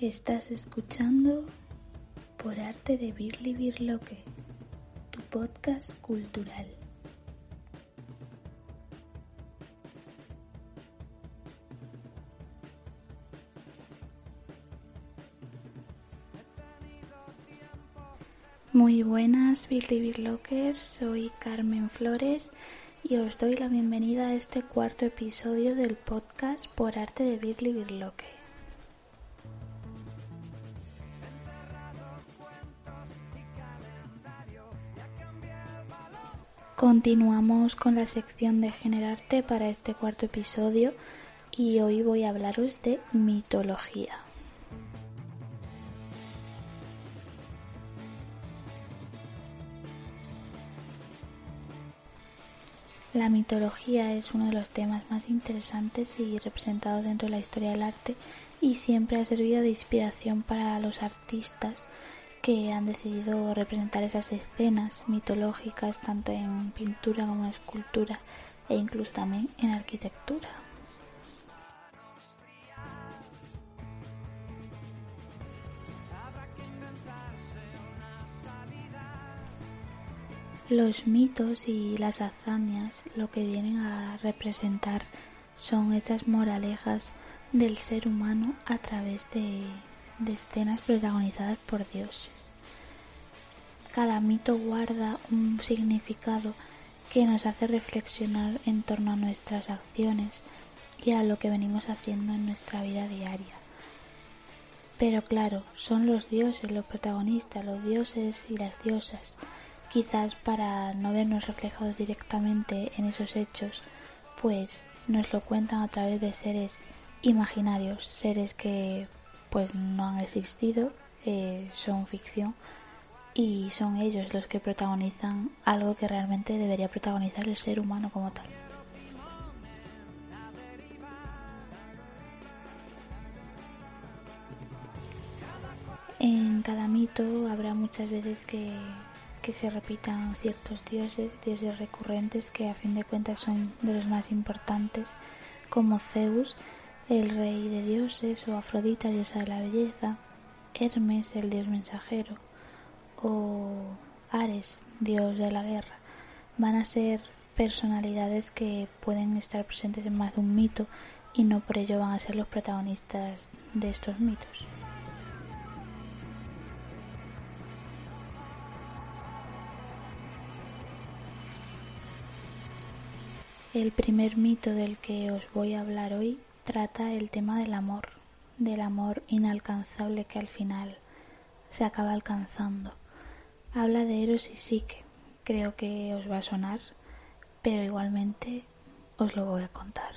Estás escuchando Por Arte de Birli Birloque, tu podcast cultural. Muy buenas Birli Birlockers, soy Carmen Flores y os doy la bienvenida a este cuarto episodio del podcast Por Arte de Birli Birloque. Continuamos con la sección de Generarte para este cuarto episodio y hoy voy a hablaros de mitología. La mitología es uno de los temas más interesantes y representados dentro de la historia del arte y siempre ha servido de inspiración para los artistas que han decidido representar esas escenas mitológicas tanto en pintura como en escultura e incluso también en arquitectura. Los mitos y las hazañas lo que vienen a representar son esas moralejas del ser humano a través de de escenas protagonizadas por dioses. Cada mito guarda un significado que nos hace reflexionar en torno a nuestras acciones y a lo que venimos haciendo en nuestra vida diaria. Pero claro, son los dioses los protagonistas, los dioses y las diosas. Quizás para no vernos reflejados directamente en esos hechos, pues nos lo cuentan a través de seres imaginarios, seres que pues no han existido, eh, son ficción y son ellos los que protagonizan algo que realmente debería protagonizar el ser humano como tal. En cada mito habrá muchas veces que, que se repitan ciertos dioses, dioses recurrentes que a fin de cuentas son de los más importantes, como Zeus, el rey de dioses o Afrodita, diosa de la belleza, Hermes, el dios mensajero, o Ares, dios de la guerra, van a ser personalidades que pueden estar presentes en más de un mito y no por ello van a ser los protagonistas de estos mitos. El primer mito del que os voy a hablar hoy trata el tema del amor, del amor inalcanzable que al final se acaba alcanzando. Habla de Eros y Psique. Creo que os va a sonar, pero igualmente os lo voy a contar.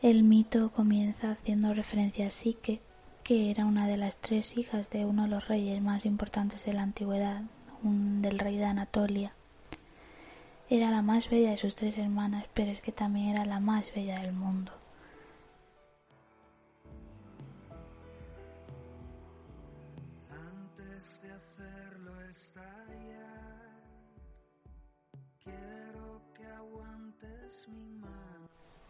El mito comienza haciendo referencia a Psique, que era una de las tres hijas de uno de los reyes más importantes de la antigüedad, un, del rey de Anatolia. Era la más bella de sus tres hermanas, pero es que también era la más bella del mundo.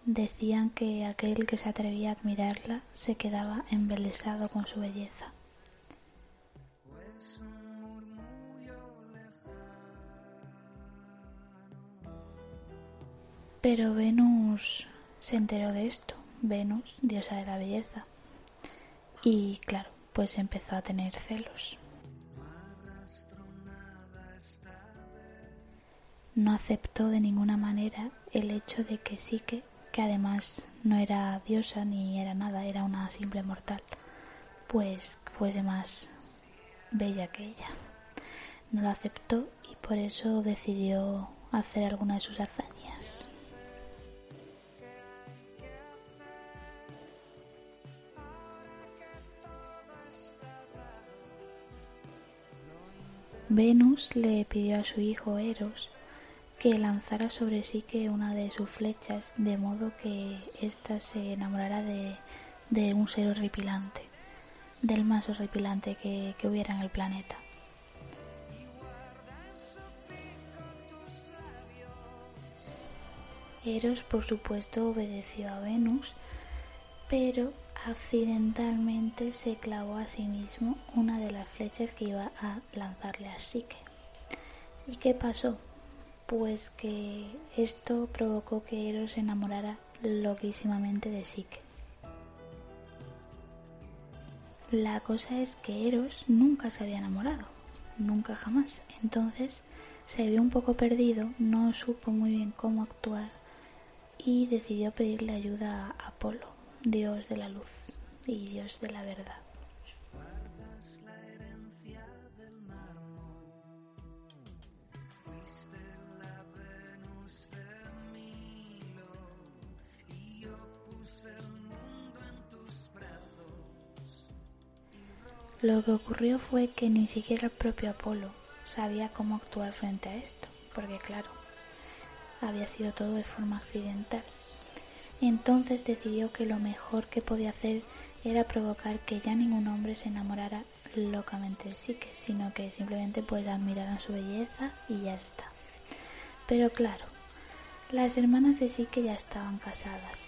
Decían que aquel que se atrevía a admirarla se quedaba embelesado con su belleza. Pero Venus se enteró de esto, Venus, diosa de la belleza. Y claro, pues empezó a tener celos. No aceptó de ninguna manera el hecho de que sí que además no era diosa ni era nada, era una simple mortal, pues fuese más bella que ella. No lo aceptó y por eso decidió hacer alguna de sus hazañas. Venus le pidió a su hijo Eros que lanzara sobre sí que una de sus flechas de modo que ésta se enamorara de, de un ser horripilante, del más horripilante que, que hubiera en el planeta. Eros, por supuesto, obedeció a Venus, pero accidentalmente se clavó a sí mismo una de las flechas que iba a lanzarle a Psique. ¿Y qué pasó? Pues que esto provocó que Eros se enamorara loquísimamente de Psique. La cosa es que Eros nunca se había enamorado, nunca jamás. Entonces se vio un poco perdido, no supo muy bien cómo actuar y decidió pedirle ayuda a Apolo, dios de la luz y dios de la verdad. Lo que ocurrió fue que ni siquiera el propio Apolo sabía cómo actuar frente a esto, porque claro, había sido todo de forma accidental. Entonces decidió que lo mejor que podía hacer era provocar que ya ningún hombre se enamorara locamente de Sique, sino que simplemente pues admiraran su belleza y ya está. Pero claro, las hermanas de Sique ya estaban casadas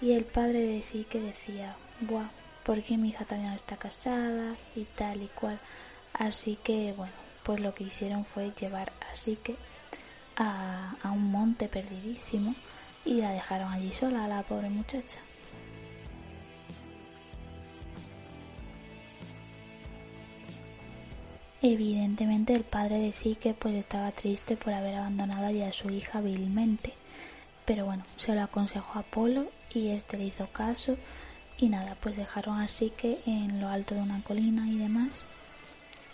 y el padre de Sique decía, buah, ¿por qué mi hija no está casada? y tal y cual. Así que bueno, pues lo que hicieron fue llevar a Sique a, a un monte perdidísimo y la dejaron allí sola a la pobre muchacha. Evidentemente el padre de Sique pues estaba triste por haber abandonado a su hija vilmente, pero bueno, se lo aconsejó a Apolo y este le hizo caso y nada, pues dejaron a Sique en lo alto de una colina y demás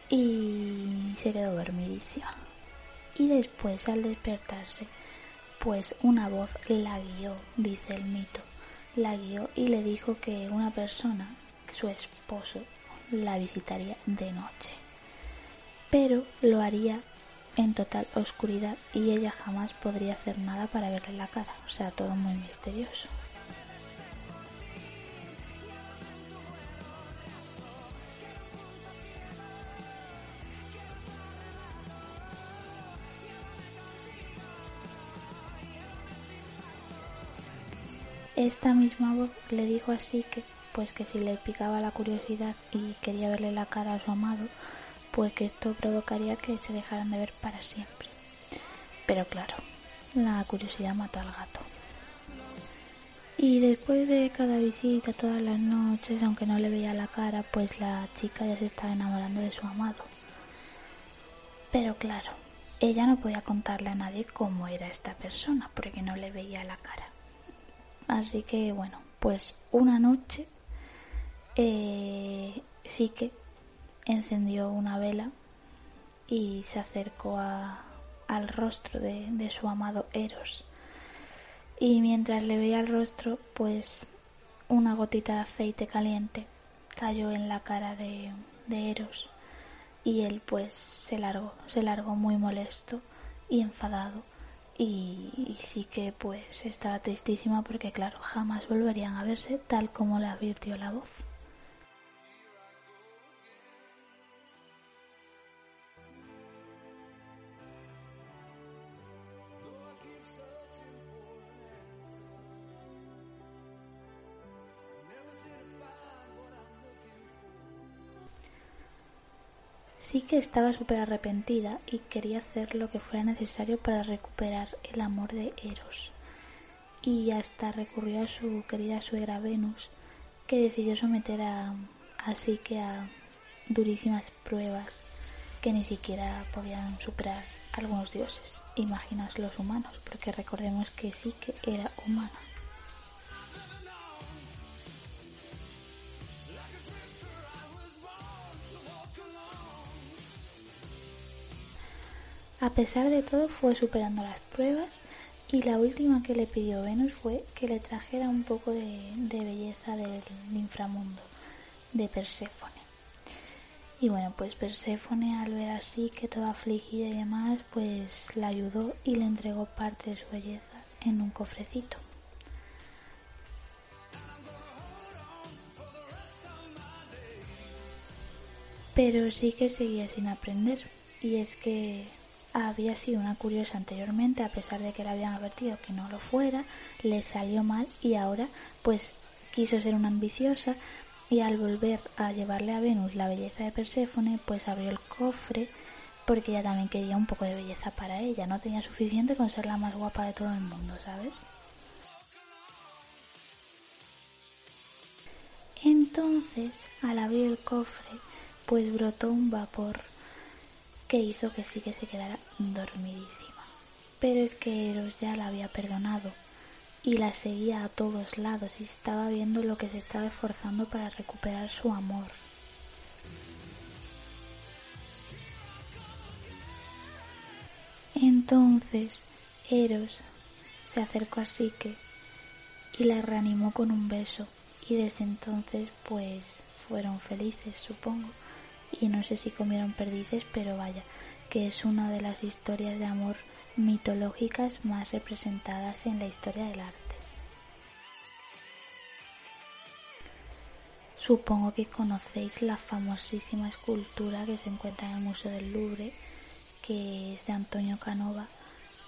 y se quedó dormidísima. Y después al despertarse pues una voz la guió, dice el mito, la guió y le dijo que una persona, su esposo, la visitaría de noche. Pero lo haría en total oscuridad y ella jamás podría hacer nada para verle la cara, o sea, todo muy misterioso. Esta misma voz le dijo así que pues que si le picaba la curiosidad y quería verle la cara a su amado, pues que esto provocaría que se dejaran de ver para siempre. Pero claro, la curiosidad mató al gato. Y después de cada visita todas las noches, aunque no le veía la cara, pues la chica ya se estaba enamorando de su amado. Pero claro, ella no podía contarle a nadie cómo era esta persona, porque no le veía la cara. Así que bueno, pues una noche eh, sí que encendió una vela y se acercó al rostro de, de, su amado Eros. Y mientras le veía el rostro, pues una gotita de aceite caliente cayó en la cara de, de Eros y él pues se largó, se largó muy molesto y enfadado y, sí que pues estaba tristísima porque claro, jamás volverían a verse tal como le advirtió la voz. Sí que estaba súper arrepentida y quería hacer lo que fuera necesario para recuperar el amor de Eros. Y hasta recurrió a su querida suegra Venus, que decidió someter a, así que a durísimas pruebas que ni siquiera podían superar algunos dioses, imaginaos los humanos, porque recordemos que sí que era humana. A pesar de todo fue superando las pruebas y la última que le pidió Venus fue que le trajera un poco de, belleza del inframundo, de Perséfone. Y bueno, pues Perséfone al ver así que toda afligida y demás, pues la ayudó y le entregó parte de su belleza en un cofrecito. Pero sí que seguía sin aprender, y es que había sido una curiosa anteriormente, a pesar de que le habían advertido que no lo fuera, le salió mal y ahora pues quiso ser una ambiciosa y al volver a llevarle a Venus la belleza de Perséfone, pues abrió el cofre porque ella también quería un poco de belleza para ella, no tenía suficiente con ser la más guapa de todo el mundo, ¿sabes? Entonces, al abrir el cofre, pues brotó un vapor que hizo que sí que se quedara dormidísima. Pero es que Eros ya la había perdonado y la seguía a todos lados y estaba viendo lo que se estaba esforzando para recuperar su amor. Entonces Eros se acercó a Psique y la reanimó con un beso y desde entonces pues fueron felices supongo y no sé si comieron perdices, pero vaya, que es una de las historias de amor mitológicas más representadas en la historia del arte. Supongo que conocéis la famosísima escultura que se encuentra en el Museo del Louvre, que es de Antonio Canova,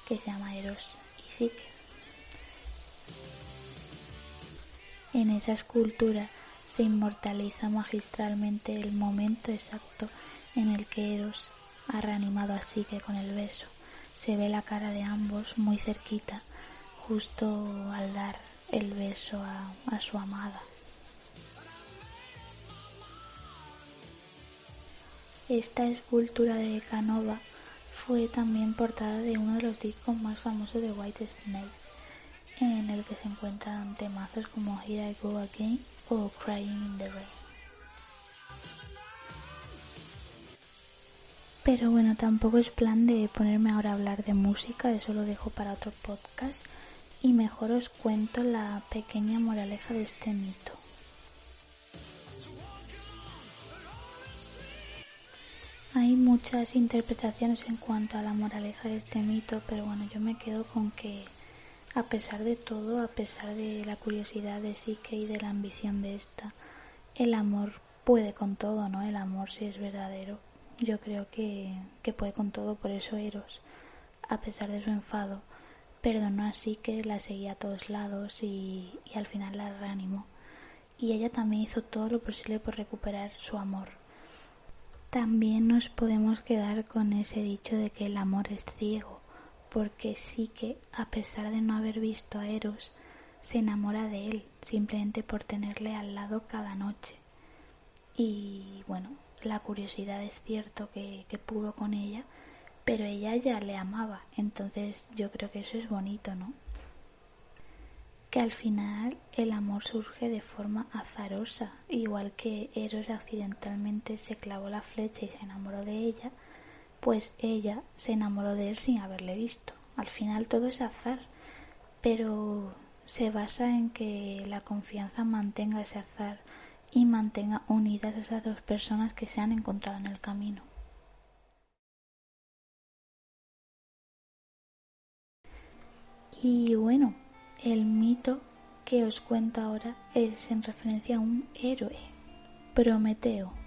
que se llama Eros y Psique. En esa escultura se inmortaliza magistralmente el momento exacto en el que Eros ha reanimado a Psique con el beso. Se ve la cara de ambos muy cerquita, justo al dar el beso a, su amada. Esta escultura de Canova fue también portada de uno de los discos más famosos de White Snake, en el que se encuentran temazos como Here I Go Again o Crying in the Rain. Pero bueno, tampoco es plan de ponerme ahora a hablar de música, eso lo dejo para otro podcast y mejor os cuento la pequeña moraleja de este mito. Hay muchas interpretaciones en cuanto a la moraleja de este mito, pero bueno, yo me quedo con que a pesar de todo, a pesar de la curiosidad de Psique y de la ambición de esta, el amor puede con todo, ¿no? El amor si es verdadero. Yo creo que, que puede con todo, por eso Eros, a pesar de su enfado, perdonó a Psique, la seguía a todos lados y, y al final la reanimó. Y ella también hizo todo lo posible por recuperar su amor. También nos podemos quedar con ese dicho de que el amor es ciego porque sí que, a pesar de no haber visto a Eros, se enamora de él simplemente por tenerle al lado cada noche. Y bueno, la curiosidad es cierto que, que pudo con ella, pero ella ya le amaba, entonces yo creo que eso es bonito, ¿no? Que al final el amor surge de forma azarosa, igual que Eros accidentalmente se clavó la flecha y se enamoró de ella, pues ella se enamoró de él sin haberle visto. Al final todo es azar, pero se basa en que la confianza mantenga ese azar y mantenga unidas esas dos personas que se han encontrado en el camino. Y bueno, el mito que os cuento ahora es en referencia a un héroe, Prometeo.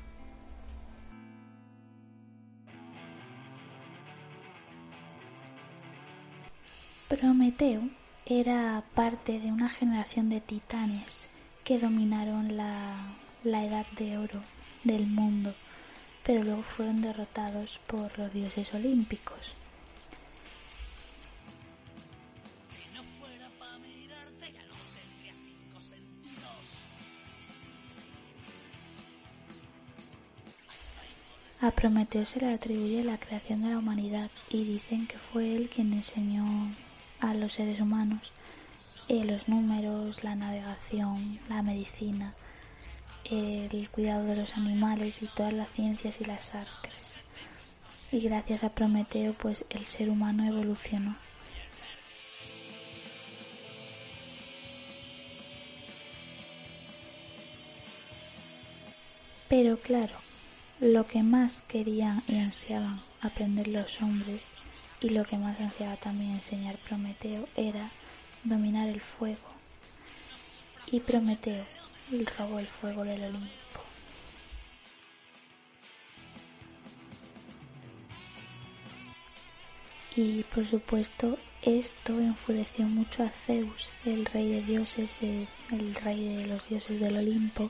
Prometeo era parte de una generación de titanes que dominaron la, la edad de oro del mundo, pero luego fueron derrotados por los dioses olímpicos. A Prometeo se le atribuye la creación de la humanidad y dicen que fue él quien enseñó a los seres humanos eh, los números, la navegación, la medicina, el cuidado de los animales y todas las ciencias y las artes. y gracias a Prometeo pues el ser humano evolucionó. Pero claro, lo que más querían y ansiaban aprender los hombres y lo que más ansiaba también enseñar Prometeo era dominar el fuego. Y Prometeo robó el fuego del Olimpo. Y por supuesto esto enfureció mucho a Zeus, el rey de dioses, el, el rey de los dioses del Olimpo,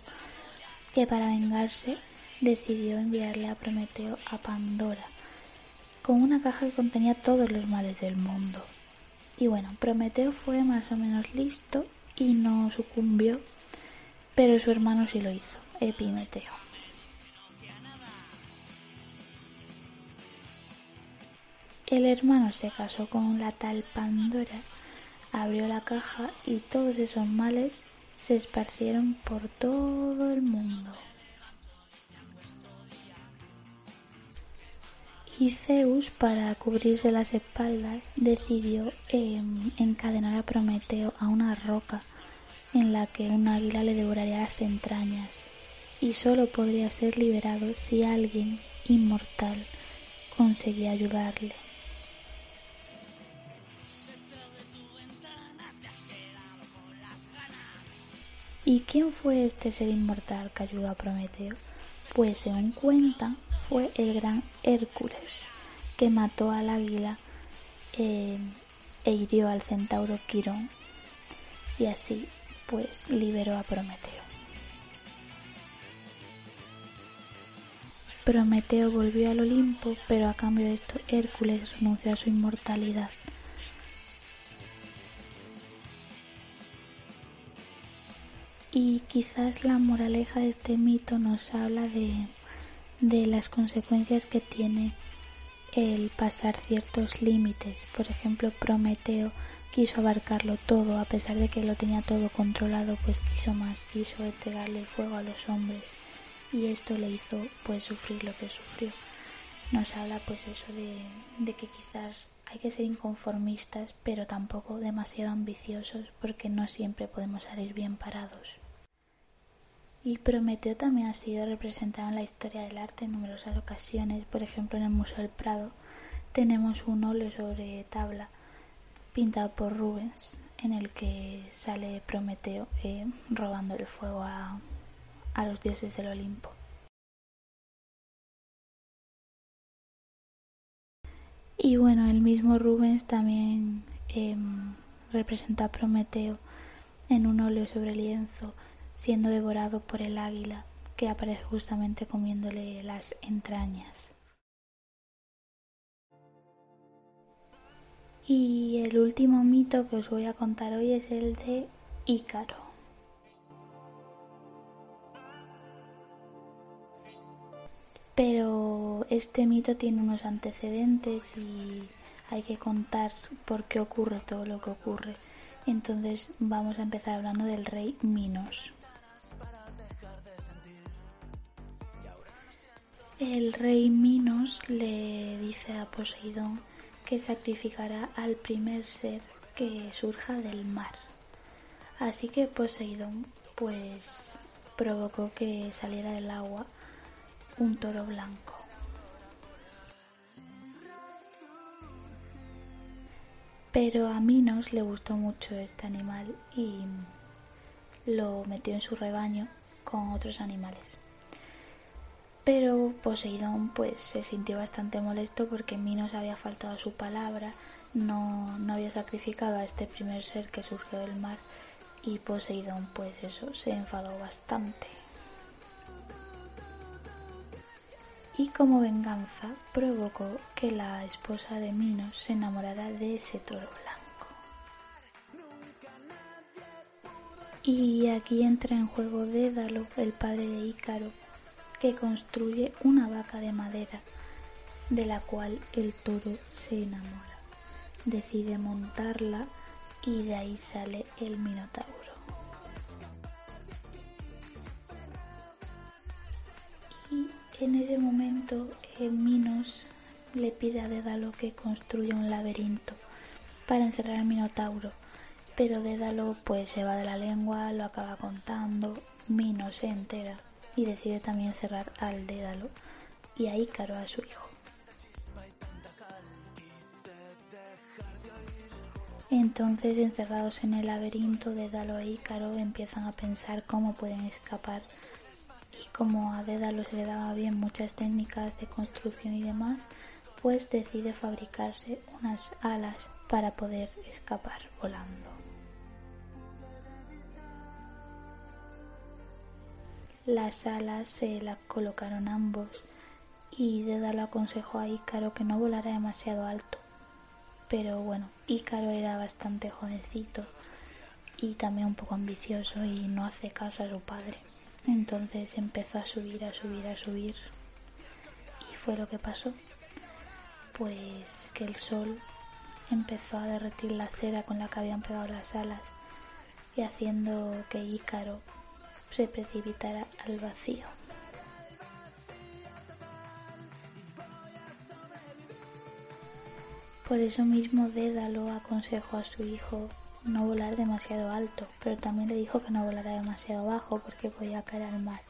que para vengarse decidió enviarle a Prometeo a Pandora, con una caja que contenía todos los males del mundo. Y bueno, Prometeo fue más o menos listo y no sucumbió, pero su hermano sí lo hizo, Epimeteo. El hermano se casó con la tal Pandora, abrió la caja y todos esos males se esparcieron por todo el mundo. Y Zeus, para cubrirse las espaldas, decidió em, encadenar a Prometeo a una roca en la que un águila le devoraría las entrañas, y solo podría ser liberado si alguien inmortal conseguía ayudarle. ¿Y quién fue este ser inmortal que ayudó a Prometeo? Pues según cuentan, fue el gran Hércules, que mató al águila eh, e hirió al centauro Quirón, y así pues liberó a Prometeo. Prometeo volvió al Olimpo, pero a cambio de esto Hércules renunció a su inmortalidad. Y quizás la moraleja de este mito nos habla de, de las consecuencias que tiene el pasar ciertos límites. Por ejemplo, Prometeo quiso abarcarlo todo, a pesar de que lo tenía todo controlado, pues quiso más, quiso entregarle fuego a los hombres y esto le hizo pues sufrir lo que sufrió. Nos habla pues eso de, de que quizás hay que ser inconformistas, pero tampoco demasiado ambiciosos, porque no siempre podemos salir bien parados. Y Prometeo también ha sido representado en la historia del arte en numerosas ocasiones. Por ejemplo, en el Museo del Prado tenemos un óleo sobre tabla pintado por Rubens en el que sale Prometeo eh, robando el fuego a, a los dioses del Olimpo. Y bueno, el mismo Rubens también eh, representa a Prometeo en un óleo sobre lienzo siendo devorado por el águila que aparece justamente comiéndole las entrañas. Y el último mito que os voy a contar hoy es el de Ícaro. Pero este mito tiene unos antecedentes y hay que contar por qué ocurre todo lo que ocurre. Entonces vamos a empezar hablando del rey Minos. El rey Minos le dice a Poseidón que sacrificará al primer ser que surja del mar. Así que Poseidón pues provocó que saliera del agua un toro blanco. Pero a Minos le gustó mucho este animal y lo metió en su rebaño con otros animales. Pero Poseidón pues se sintió bastante molesto porque Minos había faltado a su palabra, no, no había sacrificado a este primer ser que surgió del mar y Poseidón pues eso se enfadó bastante. Y como venganza provocó que la esposa de Minos se enamorara de ese toro blanco. Y aquí entra en juego Dédalo, el padre de Ícaro, que construye una vaca de madera de la cual el toro se enamora. Decide montarla y de ahí sale el Minotauro. Y en ese momento Minos le pide a Dédalo que construya un laberinto para encerrar al Minotauro, pero Dédalo pues se va de la lengua, lo acaba contando, Mino se entera y decide también cerrar al Dédalo y a Ícaro a su hijo. Entonces, encerrados en el laberinto, Dédalo e Ícaro empiezan a pensar cómo pueden escapar y como a Dédalo se le daba bien muchas técnicas de construcción y demás, pues decide fabricarse unas alas para poder escapar volando. Las alas se las colocaron ambos y Dédalo aconsejó a Ícaro que no volara demasiado alto. Pero bueno, Ícaro era bastante jovencito y también un poco ambicioso y no hace caso a su padre. Entonces empezó a subir, a subir, a subir. Y fue lo que pasó. Pues que el sol empezó a derretir la cera con la que habían pegado las alas y haciendo que Ícaro se precipitara al vacío. Por eso mismo Dédalo aconsejó a su hijo no volar demasiado alto, pero también le dijo que no volara demasiado bajo porque podía caer al mar.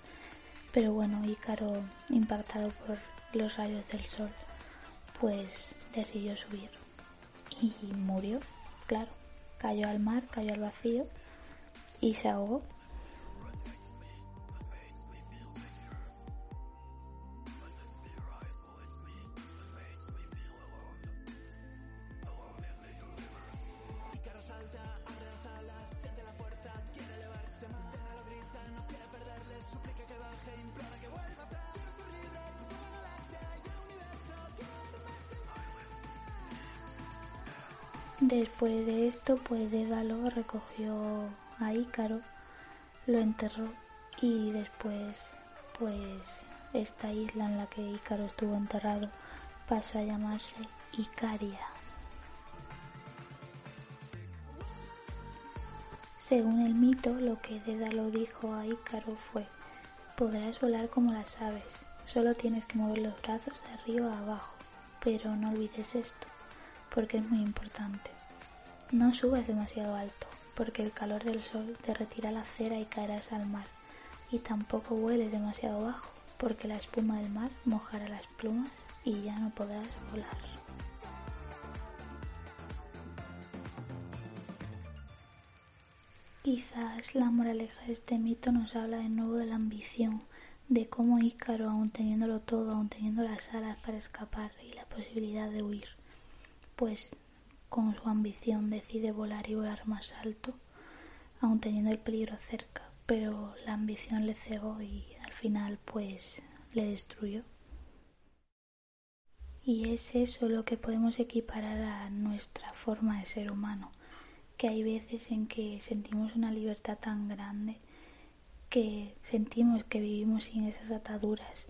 Pero bueno, Ícaro, impactado por los rayos del sol, pues decidió subir y murió, claro. Cayó al mar, cayó al vacío y se ahogó. Pues Dédalo recogió a Ícaro, lo enterró y después, pues esta isla en la que Ícaro estuvo enterrado pasó a llamarse Icaria. Según el mito, lo que Dédalo dijo a Ícaro fue: Podrás volar como las aves, solo tienes que mover los brazos de arriba a abajo, pero no olvides esto porque es muy importante. No subas demasiado alto, porque el calor del sol derretirá la cera y caerás al mar. Y tampoco vueles demasiado bajo, porque la espuma del mar mojará las plumas y ya no podrás volar. Quizás la moraleja de este mito nos habla de nuevo de la ambición, de cómo Ícaro, aun teniéndolo todo, aun teniendo las alas para escapar y la posibilidad de huir, pues con su ambición decide volar y volar más alto, aun teniendo el peligro cerca, pero la ambición le cegó y al final pues le destruyó. Y es eso lo que podemos equiparar a nuestra forma de ser humano, que hay veces en que sentimos una libertad tan grande que sentimos que vivimos sin esas ataduras,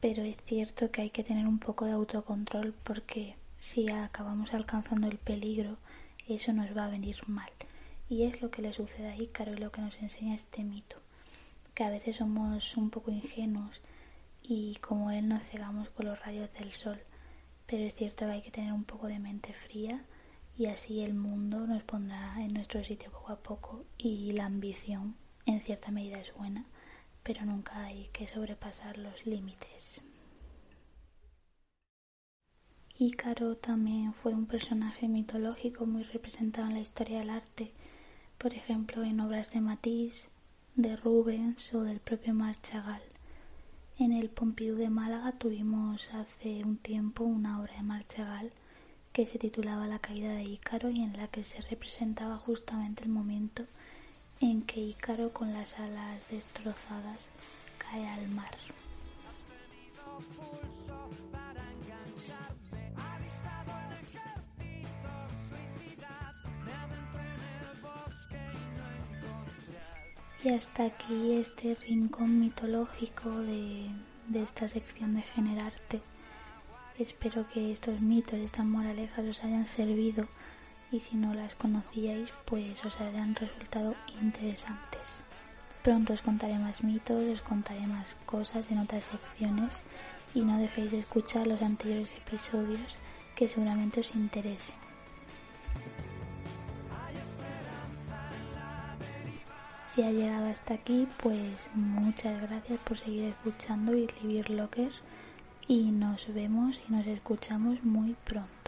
pero es cierto que hay que tener un poco de autocontrol porque si acabamos alcanzando el peligro, eso nos va a venir mal. Y es lo que le sucede a Ícaro y lo que nos enseña este mito, que a veces somos un poco ingenuos y como él nos cegamos con los rayos del sol, pero es cierto que hay que tener un poco de mente fría y así el mundo nos pondrá en nuestro sitio poco a poco y la ambición en cierta medida es buena, pero nunca hay que sobrepasar los límites. Ícaro también fue un personaje mitológico muy representado en la historia del arte, por ejemplo en obras de Matisse, de Rubens o del propio Marchagall. En el Pompidou de Málaga tuvimos hace un tiempo una obra de Marchagall que se titulaba La caída de Ícaro y en la que se representaba justamente el momento en que Ícaro con las alas destrozadas cae al mar. Y hasta aquí este rincón mitológico de, esta sección de Generarte. Espero que estos mitos, estas moralejas os hayan servido y si no las conocíais, pues os hayan resultado interesantes. Pronto os contaré más mitos, os contaré más cosas en otras secciones y no dejéis de escuchar los anteriores episodios que seguramente os interesen. Si ha llegado hasta aquí, pues muchas gracias por seguir escuchando Billy Locker y nos vemos y nos escuchamos muy pronto.